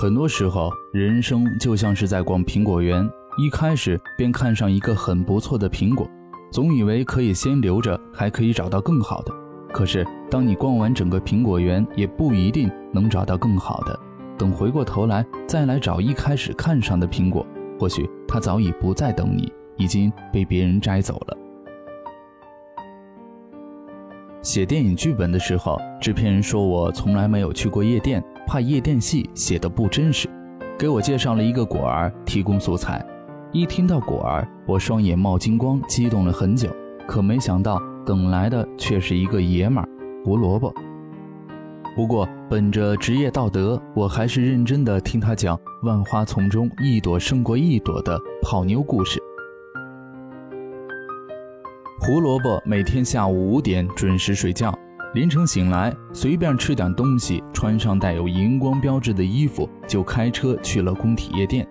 很多时候，人生就像是在逛苹果园，一开始便看上一个很不错的苹果，总以为可以先留着，还可以找到更好的。可是，当你逛完整个苹果园，也不一定能找到更好的。等回过头来再来找一开始看上的苹果，或许它早已不再等你，已经被别人摘走了。写电影剧本的时候，制片人说我从来没有去过夜店。怕夜店戏写的不真实，给我介绍了一个果儿提供素材。一听到果儿，我双眼冒金光，激动了很久。可没想到等来的却是一个爷们儿胡萝卜。不过本着职业道德，我还是认真的听他讲万花丛中一朵胜过一朵的泡妞故事。胡萝卜每天下午五点准时睡觉。凌晨醒来，随便吃点东西，穿上带有荧光标志的衣服，就开车去了工体夜店，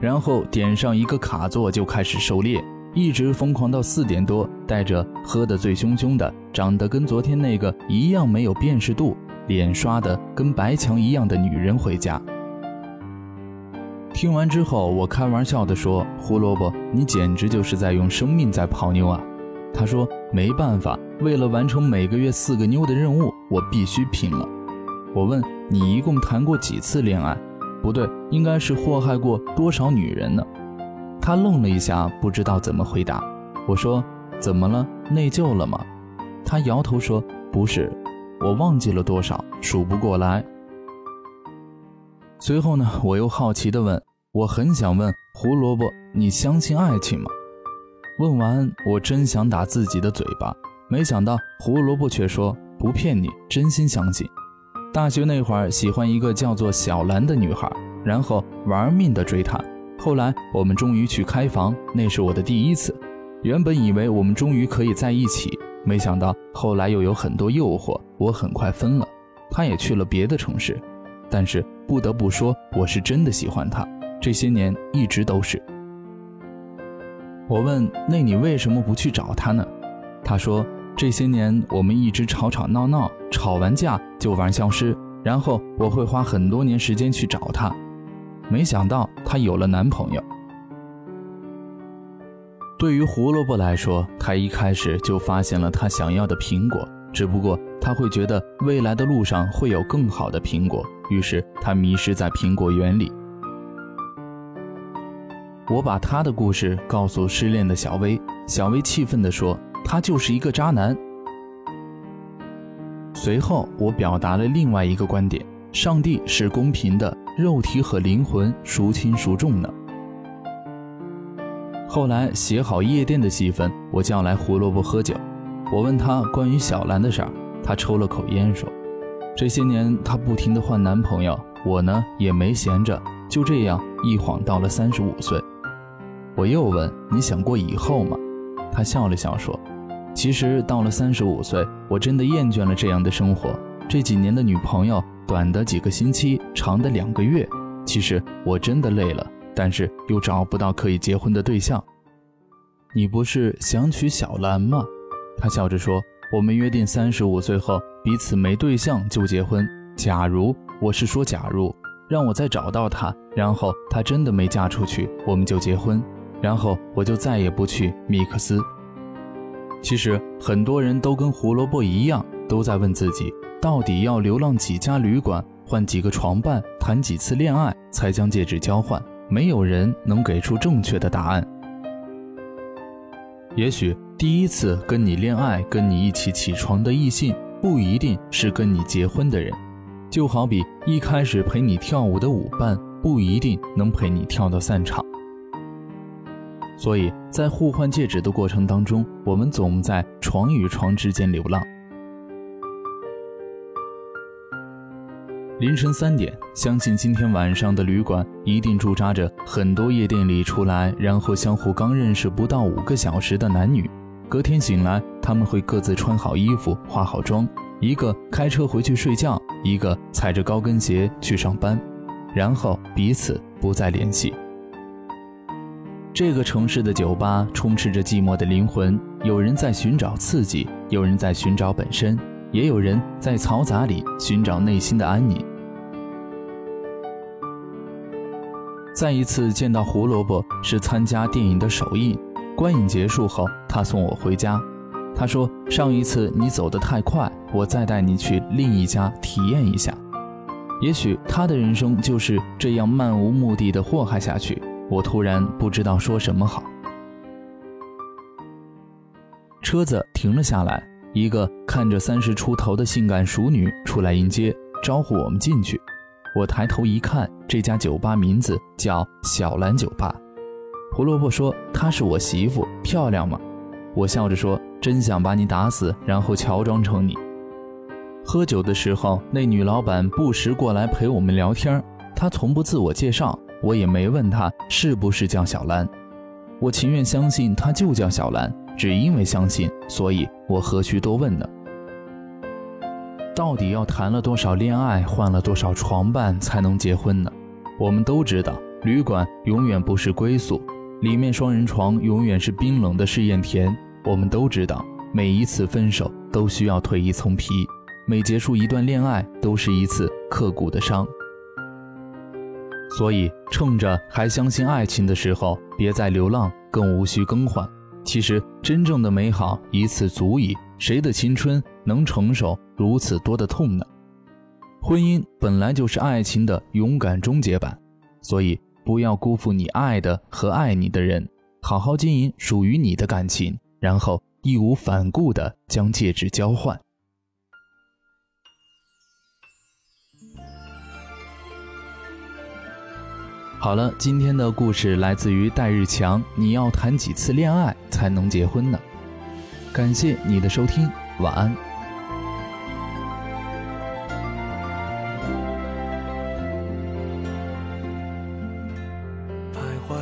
然后点上一个卡座，就开始狩猎，一直疯狂到四点多，带着喝得醉醺醺的、长得跟昨天那个一样没有辨识度、脸刷的跟白墙一样的女人回家。听完之后，我开玩笑地说：“胡萝卜，你简直就是在用生命在泡妞啊！”他说：“没办法。”为了完成每个月四个妞的任务，我必须拼了。我问你一共谈过几次恋爱？不对，应该是祸害过多少女人呢？他愣了一下，不知道怎么回答。我说：怎么了？内疚了吗？他摇头说：不是，我忘记了多少，数不过来。随后呢，我又好奇地问：我很想问胡萝卜，你相信爱情吗？问完，我真想打自己的嘴巴。没想到胡萝卜却说不骗你，真心相信。大学那会儿喜欢一个叫做小兰的女孩，然后玩命的追她。后来我们终于去开房，那是我的第一次。原本以为我们终于可以在一起，没想到后来又有很多诱惑，我很快分了。她也去了别的城市，但是不得不说，我是真的喜欢她。这些年一直都是。我问：那你为什么不去找她呢？她说。这些年，我们一直吵吵闹闹，吵完架就玩消失，然后我会花很多年时间去找她。没想到她有了男朋友。对于胡萝卜来说，他一开始就发现了他想要的苹果，只不过他会觉得未来的路上会有更好的苹果，于是他迷失在苹果园里。我把他的故事告诉失恋的小薇，小薇气愤地说。他就是一个渣男。随后，我表达了另外一个观点：上帝是公平的，肉体和灵魂孰轻孰重呢？后来写好夜店的戏份，我叫来胡萝卜喝酒。我问他关于小兰的事儿，他抽了口烟说：“这些年他不停的换男朋友，我呢也没闲着，就这样一晃到了三十五岁。”我又问：“你想过以后吗？”他笑了笑说。其实到了三十五岁，我真的厌倦了这样的生活。这几年的女朋友，短的几个星期，长的两个月。其实我真的累了，但是又找不到可以结婚的对象。你不是想娶小兰吗？他笑着说：“我们约定三十五岁后彼此没对象就结婚。假如我是说假如，让我再找到她，然后她真的没嫁出去，我们就结婚，然后我就再也不去米克斯。”其实很多人都跟胡萝卜一样，都在问自己，到底要流浪几家旅馆，换几个床伴，谈几次恋爱，才将戒指交换？没有人能给出正确的答案。也许第一次跟你恋爱、跟你一起起床的异性，不一定是跟你结婚的人。就好比一开始陪你跳舞的舞伴，不一定能陪你跳到散场。所以在互换戒指的过程当中，我们总在床与床之间流浪。凌晨三点，相信今天晚上的旅馆一定驻扎着很多夜店里出来，然后相互刚认识不到五个小时的男女。隔天醒来，他们会各自穿好衣服、化好妆，一个开车回去睡觉，一个踩着高跟鞋去上班，然后彼此不再联系。这个城市的酒吧充斥着寂寞的灵魂，有人在寻找刺激，有人在寻找本身。也有人在嘈杂里寻找内心的安宁。再一次见到胡萝卜是参加电影的首映，观影结束后，他送我回家。他说：“上一次你走得太快，我再带你去另一家体验一下。”也许他的人生就是这样漫无目的的祸害下去。我突然不知道说什么好。车子停了下来。一个看着三十出头的性感熟女出来迎接，招呼我们进去。我抬头一看，这家酒吧名字叫小兰酒吧。胡萝卜说：“她是我媳妇，漂亮吗？”我笑着说：“真想把你打死，然后乔装成你。”喝酒的时候，那女老板不时过来陪我们聊天，她从不自我介绍，我也没问他是不是叫小兰。我情愿相信他就叫小兰。只因为相信，所以我何须多问呢？到底要谈了多少恋爱，换了多少床伴才能结婚呢？我们都知道，旅馆永远不是归宿，里面双人床永远是冰冷的试验田。我们都知道，每一次分手都需要蜕一层皮，每结束一段恋爱都是一次刻骨的伤。所以，趁着还相信爱情的时候，别再流浪，更无需更换。其实，真正的美好一次足矣。谁的青春能承受如此多的痛呢？婚姻本来就是爱情的勇敢终结版，所以不要辜负你爱的和爱你的人，好好经营属于你的感情，然后义无反顾地将戒指交换。好了，今天的故事来自于戴日强。你要谈几次恋爱才能结婚呢？感谢你的收听，晚安。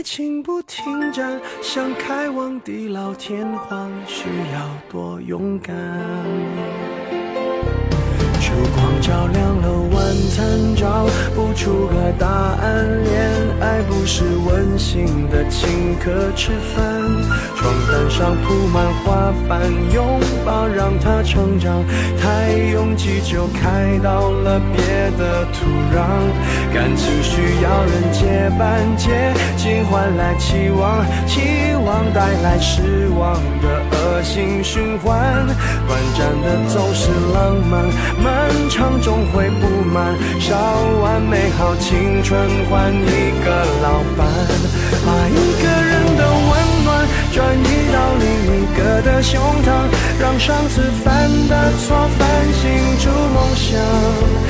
爱情不停站，想开往地老天荒，需要多勇敢。烛光照亮了晚餐，找不出个答案。恋爱不是温馨的请客吃饭，床单上铺满花瓣，拥抱让它成长。太拥挤就开到了别的土壤。感情需要人接班，接近换来期望，期望带来失望的恶性循环。短暂的总是浪漫。漫长终会不满，烧完美好青春换一个老伴，把一个人的温暖转移到另一个的胸膛，让上次犯的错反省出梦想。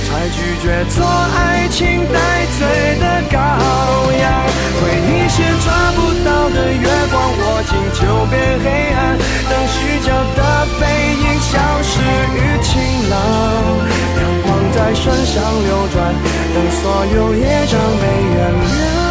才拒绝做爱情带罪的羔羊。回忆是抓不到的月光，握紧就变黑暗。等虚假的背影消失于晴朗，阳光在身上流转，等所有业障被原谅。